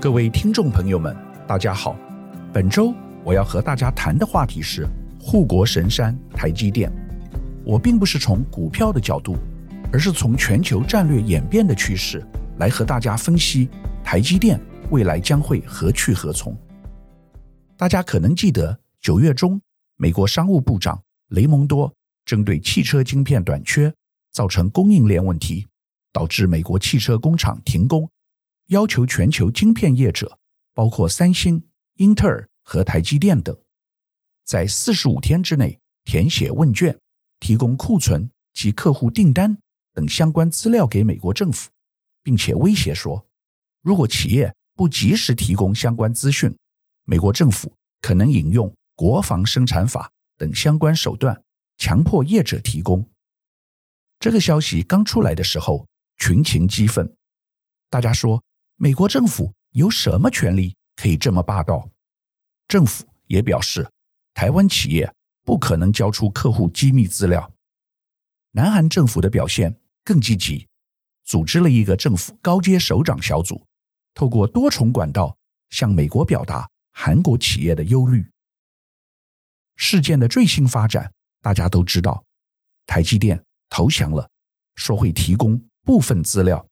各位听众朋友们，大家好。本周我要和大家谈的话题是护国神山台积电。我并不是从股票的角度，而是从全球战略演变的趋势来和大家分析台积电未来将会何去何从。大家可能记得，九月中，美国商务部长雷蒙多针对汽车晶片短缺造成供应链问题，导致美国汽车工厂停工，要求全球晶片业者，包括三星、英特尔和台积电等，在四十五天之内填写问卷，提供库存及客户订单等相关资料给美国政府，并且威胁说，如果企业不及时提供相关资讯，美国政府可能引用国防生产法等相关手段，强迫业者提供。这个消息刚出来的时候，群情激愤。大家说，美国政府有什么权利可以这么霸道？政府也表示，台湾企业不可能交出客户机密资料。南韩政府的表现更积极，组织了一个政府高阶首长小组，透过多重管道向美国表达韩国企业的忧虑。事件的最新发展，大家都知道，台积电。投降了，说会提供部分资料，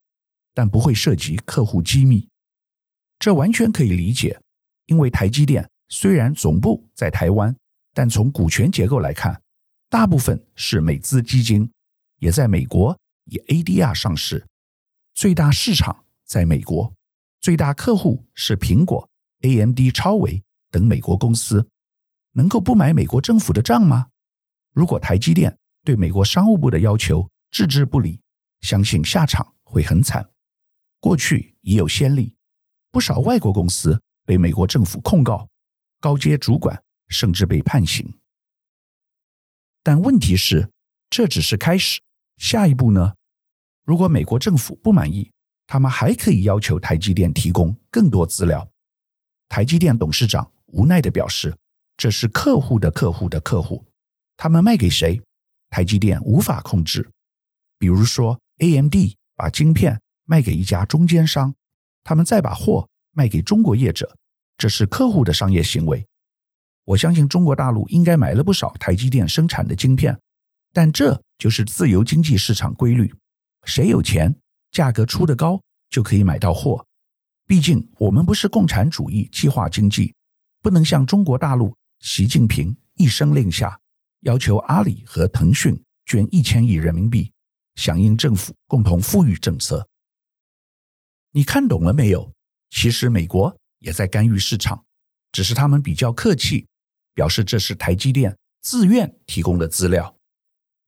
但不会涉及客户机密。这完全可以理解，因为台积电虽然总部在台湾，但从股权结构来看，大部分是美资基金，也在美国以 ADR 上市，最大市场在美国，最大客户是苹果、AMD、超微等美国公司，能够不买美国政府的账吗？如果台积电，对美国商务部的要求置之不理，相信下场会很惨。过去已有先例，不少外国公司被美国政府控告，高阶主管甚至被判刑。但问题是，这只是开始，下一步呢？如果美国政府不满意，他们还可以要求台积电提供更多资料。台积电董事长无奈地表示：“这是客户的客户的客户，他们卖给谁？”台积电无法控制，比如说 AMD 把晶片卖给一家中间商，他们再把货卖给中国业者，这是客户的商业行为。我相信中国大陆应该买了不少台积电生产的晶片，但这就是自由经济市场规律，谁有钱，价格出得高就可以买到货。毕竟我们不是共产主义计划经济，不能像中国大陆习近平一声令下。要求阿里和腾讯捐一千亿人民币，响应政府共同富裕政策。你看懂了没有？其实美国也在干预市场，只是他们比较客气，表示这是台积电自愿提供的资料。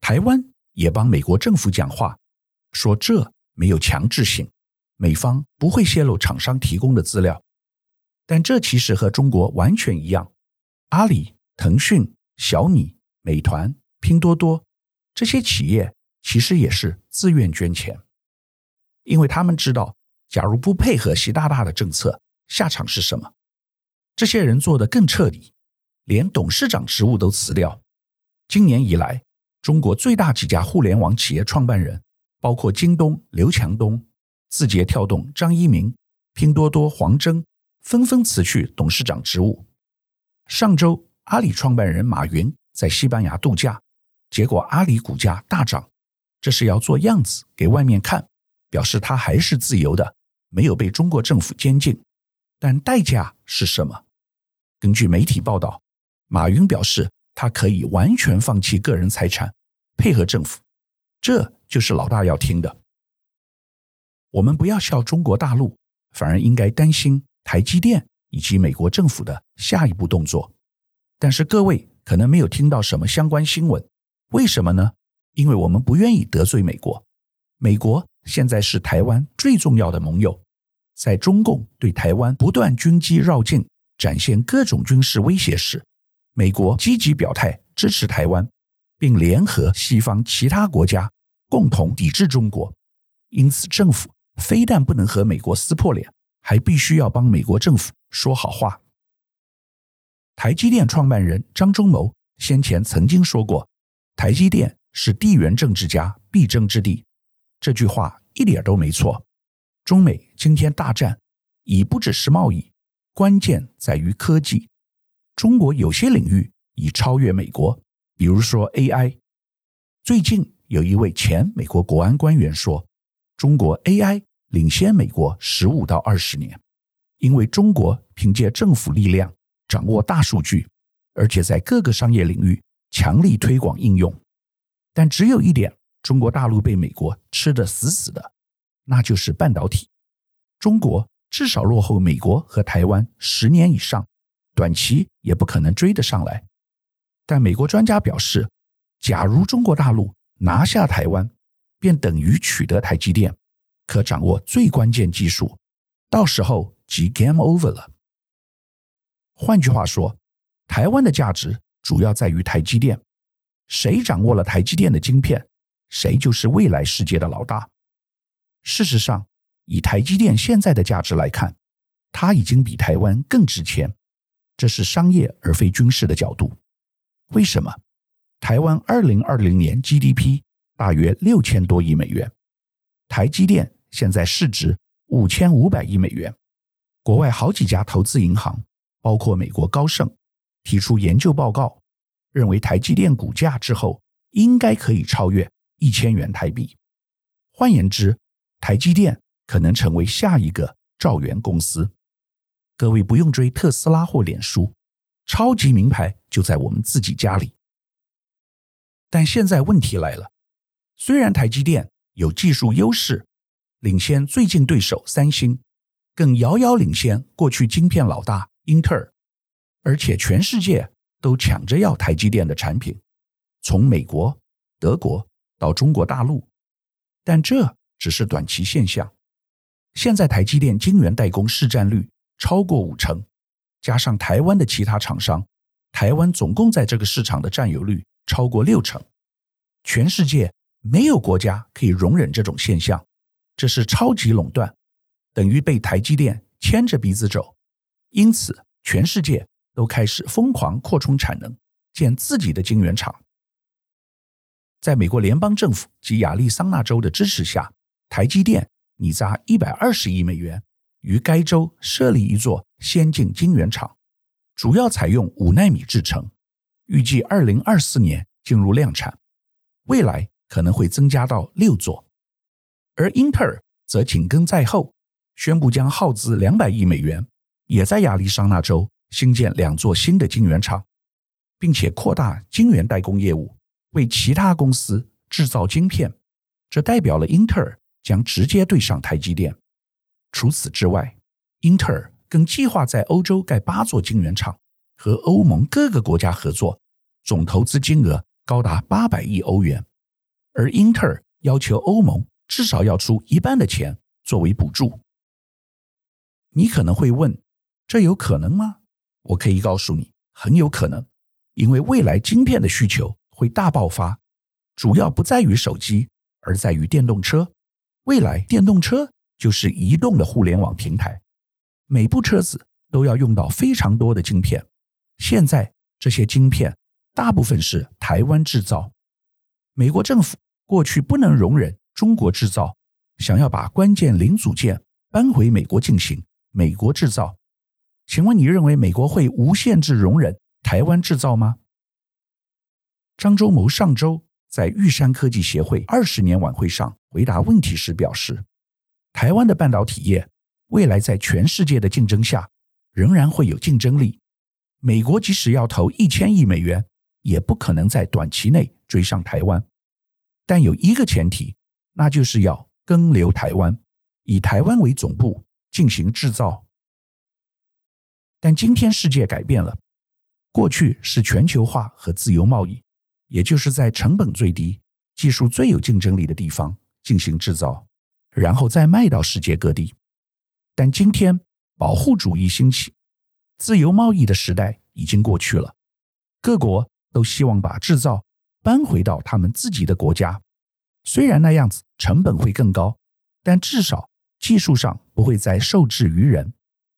台湾也帮美国政府讲话，说这没有强制性，美方不会泄露厂商提供的资料。但这其实和中国完全一样，阿里、腾讯、小米。美团、拼多多这些企业其实也是自愿捐钱，因为他们知道，假如不配合习大大的政策，下场是什么？这些人做得更彻底，连董事长职务都辞掉。今年以来，中国最大几家互联网企业创办人，包括京东刘强东、字节跳动张一鸣、拼多多黄峥，纷纷辞去董事长职务。上周，阿里创办人马云。在西班牙度假，结果阿里股价大涨，这是要做样子给外面看，表示他还是自由的，没有被中国政府监禁。但代价是什么？根据媒体报道，马云表示他可以完全放弃个人财产，配合政府。这就是老大要听的。我们不要笑中国大陆，反而应该担心台积电以及美国政府的下一步动作。但是各位。可能没有听到什么相关新闻，为什么呢？因为我们不愿意得罪美国。美国现在是台湾最重要的盟友，在中共对台湾不断军机绕境、展现各种军事威胁时，美国积极表态支持台湾，并联合西方其他国家共同抵制中国。因此，政府非但不能和美国撕破脸，还必须要帮美国政府说好话。台积电创办人张忠谋先前曾经说过：“台积电是地缘政治家必争之地。”这句话一点都没错。中美今天大战，已不只是贸易，关键在于科技。中国有些领域已超越美国，比如说 AI。最近有一位前美国国安官员说，中国 AI 领先美国十五到二十年，因为中国凭借政府力量掌握大数据，而且在各个商业领域强力推广应用。但只有一点，中国大陆被美国吃得死死的，那就是半导体。中国至少落后美国和台湾十年以上，短期也不可能追得上来。但美国专家表示，假如中国大陆拿下台湾，便等于取得台积电，可掌握最关键技术，到时候即 game over 了。换句话说，台湾的价值主要在于台积电。谁掌握了台积电的晶片，谁就是未来世界的老大。事实上，以台积电现在的价值来看，它已经比台湾更值钱。这是商业而非军事的角度。为什么？台湾二零二零年 GDP 大约六千多亿美元，台积电现在市值五千五百亿美元。国外好几家投资银行，包括美国高盛，提出研究报告。认为台积电股价之后应该可以超越一千元台币。换言之，台积电可能成为下一个兆元公司。各位不用追特斯拉或脸书，超级名牌就在我们自己家里。但现在问题来了，虽然台积电有技术优势，领先最近对手三星，更遥遥领先过去晶片老大英特尔，而且全世界。都抢着要台积电的产品，从美国、德国到中国大陆，但这只是短期现象。现在台积电晶圆代工市占率超过五成，加上台湾的其他厂商，台湾总共在这个市场的占有率超过六成。全世界没有国家可以容忍这种现象，这是超级垄断，等于被台积电牵着鼻子走。因此，全世界。都开始疯狂扩充产能，建自己的晶圆厂。在美国联邦政府及亚利桑那州的支持下，台积电拟砸一百二十亿美元于该州设立一座先进晶圆厂，主要采用五纳米制程，预计二零二四年进入量产，未来可能会增加到六座。而英特尔则紧跟在后，宣布将耗资两百亿美元，也在亚利桑那州。新建两座新的晶圆厂，并且扩大晶圆代工业务，为其他公司制造晶片。这代表了英特尔将直接对上台积电。除此之外，英特尔更计划在欧洲盖八座晶圆厂，和欧盟各个国家合作，总投资金额高达八百亿欧元。而英特尔要求欧盟至少要出一半的钱作为补助。你可能会问：这有可能吗？我可以告诉你，很有可能，因为未来晶片的需求会大爆发，主要不在于手机，而在于电动车。未来电动车就是移动的互联网平台，每部车子都要用到非常多的晶片。现在这些晶片大部分是台湾制造，美国政府过去不能容忍中国制造，想要把关键零组件搬回美国进行美国制造。请问你认为美国会无限制容忍台湾制造吗？张忠谋上周在玉山科技协会二十年晚会上回答问题时表示，台湾的半导体业未来在全世界的竞争下仍然会有竞争力。美国即使要投一千亿美元，也不可能在短期内追上台湾。但有一个前提，那就是要跟留台湾，以台湾为总部进行制造。但今天世界改变了，过去是全球化和自由贸易，也就是在成本最低、技术最有竞争力的地方进行制造，然后再卖到世界各地。但今天保护主义兴起，自由贸易的时代已经过去了，各国都希望把制造搬回到他们自己的国家，虽然那样子成本会更高，但至少技术上不会再受制于人。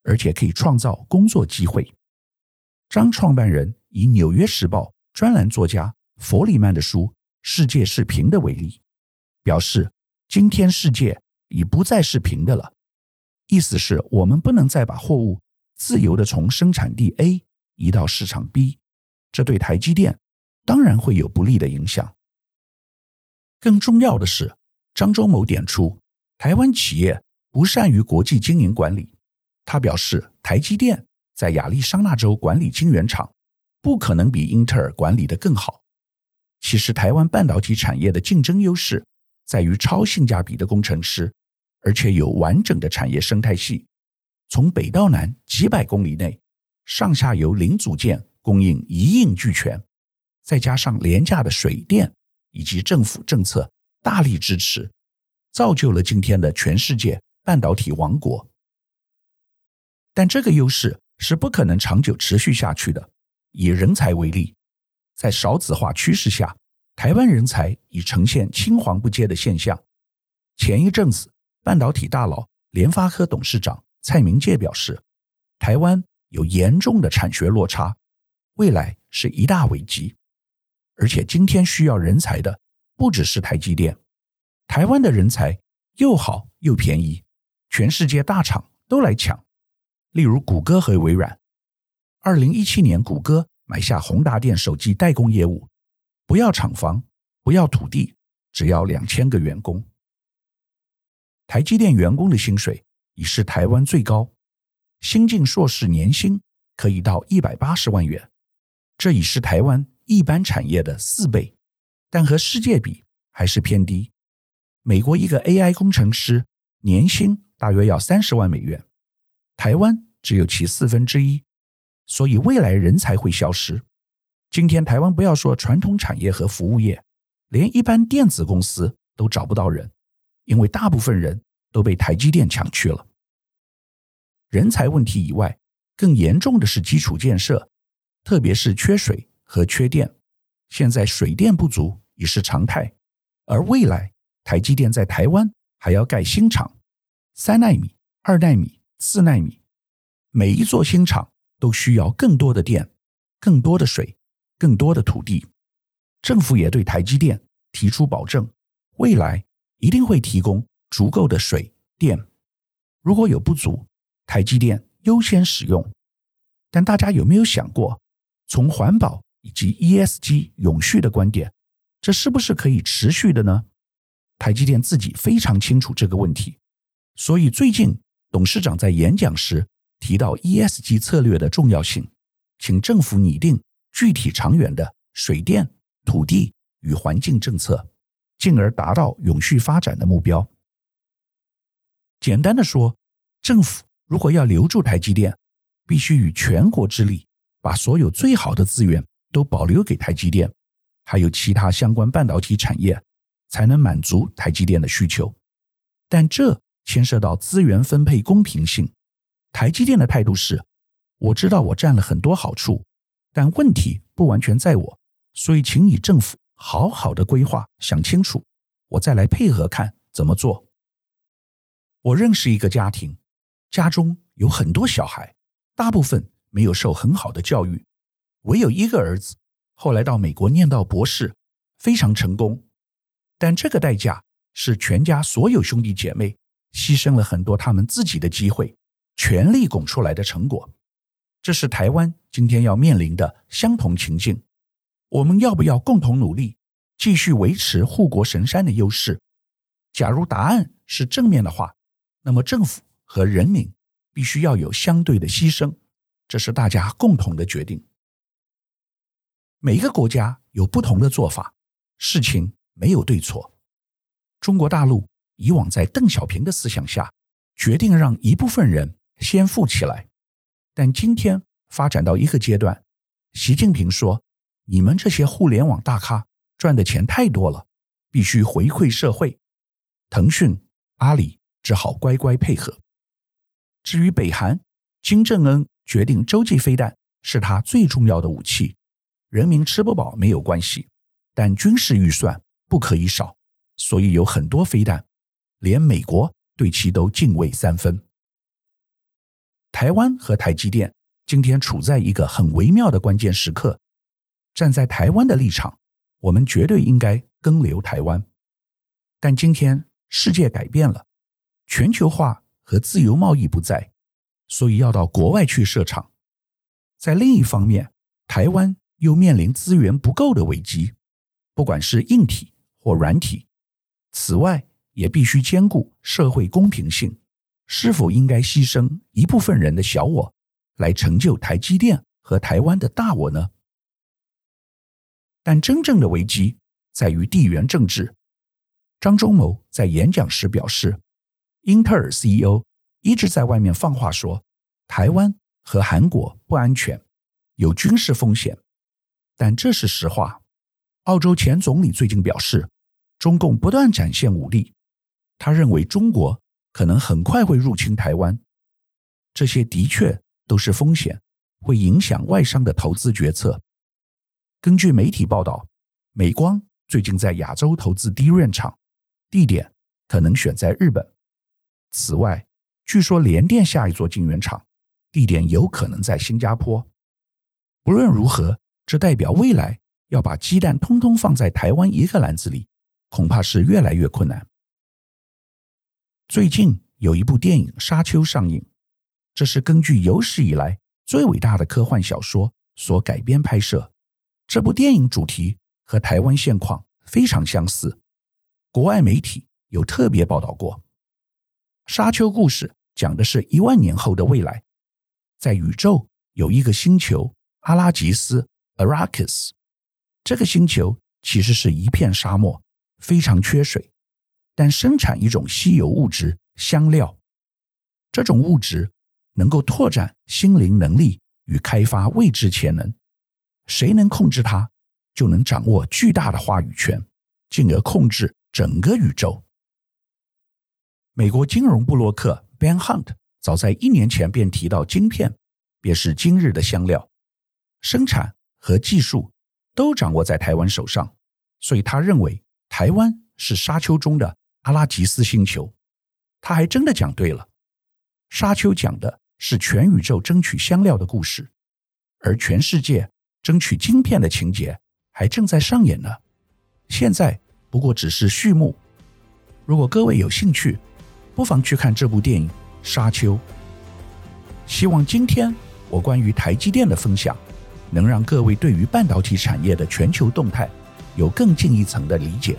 而且可以创造工作机会。张创办人以《纽约时报》专栏作家弗里曼的书《世界是平的》为例，表示今天世界已不再是平的了。意思是我们不能再把货物自由地从生产地 A 移到市场 B，这对台积电当然会有不利的影响。更重要的是，张忠谋点出台湾企业不善于国际经营管理。他表示，台积电在亚利桑那州管理晶圆厂，不可能比英特尔管理得更好。其实，台湾半导体产业的竞争优势在于超性价比的工程师，而且有完整的产业生态系，从北到南几百公里内，上下游零组件供应一应俱全，再加上廉价的水电以及政府政策大力支持，造就了今天的全世界半导体王国。但这个优势是不可能长久持续下去的。以人才为例，在少子化趋势下，台湾人才已呈现青黄不接的现象。前一阵子，半导体大佬联发科董事长蔡明介表示，台湾有严重的产学落差，未来是一大危机。而且今天需要人才的不只是台积电，台湾的人才又好又便宜，全世界大厂都来抢。例如谷歌和微软，二零一七年谷歌买下宏达电手机代工业务，不要厂房，不要土地，只要两千个员工。台积电员工的薪水已是台湾最高，新进硕士年薪可以到一百八十万元，这已是台湾一般产业的四倍，但和世界比还是偏低。美国一个 AI 工程师年薪大约要三十万美元。台湾只有其四分之一，所以未来人才会消失。今天台湾不要说传统产业和服务业，连一般电子公司都找不到人，因为大部分人都被台积电抢去了。人才问题以外，更严重的是基础建设，特别是缺水和缺电。现在水电不足已是常态，而未来台积电在台湾还要盖新厂，三奈米、二奈米。四奈米，每一座新厂都需要更多的电、更多的水、更多的土地。政府也对台积电提出保证，未来一定会提供足够的水电。如果有不足，台积电优先使用。但大家有没有想过，从环保以及 ESG 永续的观点，这是不是可以持续的呢？台积电自己非常清楚这个问题，所以最近。董事长在演讲时提到 ESG 策略的重要性，请政府拟定具体长远的水电、土地与环境政策，进而达到永续发展的目标。简单的说，政府如果要留住台积电，必须以全国之力，把所有最好的资源都保留给台积电，还有其他相关半导体产业，才能满足台积电的需求。但这牵涉到资源分配公平性，台积电的态度是：我知道我占了很多好处，但问题不完全在我，所以请你政府好好的规划，想清楚，我再来配合看怎么做。我认识一个家庭，家中有很多小孩，大部分没有受很好的教育，唯有一个儿子，后来到美国念到博士，非常成功，但这个代价是全家所有兄弟姐妹。牺牲了很多他们自己的机会，全力拱出来的成果，这是台湾今天要面临的相同情境。我们要不要共同努力，继续维持护国神山的优势？假如答案是正面的话，那么政府和人民必须要有相对的牺牲，这是大家共同的决定。每一个国家有不同的做法，事情没有对错。中国大陆。以往在邓小平的思想下，决定让一部分人先富起来，但今天发展到一个阶段，习近平说：“你们这些互联网大咖赚的钱太多了，必须回馈社会。”腾讯、阿里只好乖乖配合。至于北韩，金正恩决定洲际飞弹是他最重要的武器，人民吃不饱没有关系，但军事预算不可以少，所以有很多飞弹。连美国对其都敬畏三分。台湾和台积电今天处在一个很微妙的关键时刻。站在台湾的立场，我们绝对应该更留台湾。但今天世界改变了，全球化和自由贸易不在，所以要到国外去设厂。在另一方面，台湾又面临资源不够的危机，不管是硬体或软体。此外，也必须兼顾社会公平性，是否应该牺牲一部分人的小我，来成就台积电和台湾的大我呢？但真正的危机在于地缘政治。张忠谋在演讲时表示，英特尔 CEO 一直在外面放话说，台湾和韩国不安全，有军事风险。但这是实话。澳洲前总理最近表示，中共不断展现武力，他认为中国可能很快会入侵台湾。这些的确都是风险，会影响外商的投资决策。根据媒体报道，美光最近在亚洲投资 DRAM 厂。地点可能选在日本。此外，据说联电下一座晶圆厂地点有可能在新加坡。不论如何，这代表未来要把鸡蛋通通放在台湾一个篮子里，恐怕是越来越困难。最近有一部电影《沙丘》上映，这是根据有史以来最伟大的科幻小说所改编拍摄。这部电影主题和台湾现况非常相似。国外媒体有特别报道过，《沙丘》故事讲的是一万年后的未来，在宇宙有一个星球阿拉吉斯 （Arrakis）。这个星球其实是一片沙漠，非常缺水，但生产一种稀有物质——香料。这种物质能够拓展心灵能力与开发未知潜能。谁能控制它，就能掌握巨大的话语权，进而控制。整个宇宙。美国金融部落客 Ben Hunt 早在一年前便提到，晶片便是今日的香料，生产和技术都掌握在台湾手上，所以他认为台湾是沙丘中的阿拉吉斯星球。他还真的讲对了，沙丘讲的是全宇宙争取香料的故事，而全世界争取晶片的情节还正在上演呢。现在。不过只是序幕。如果各位有兴趣，不妨去看这部电影《沙丘》。希望今天我关于台积电的分享，能让各位对于半导体产业的全球动态有更进一层的理解。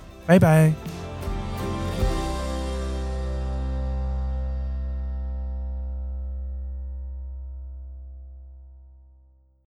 拜拜。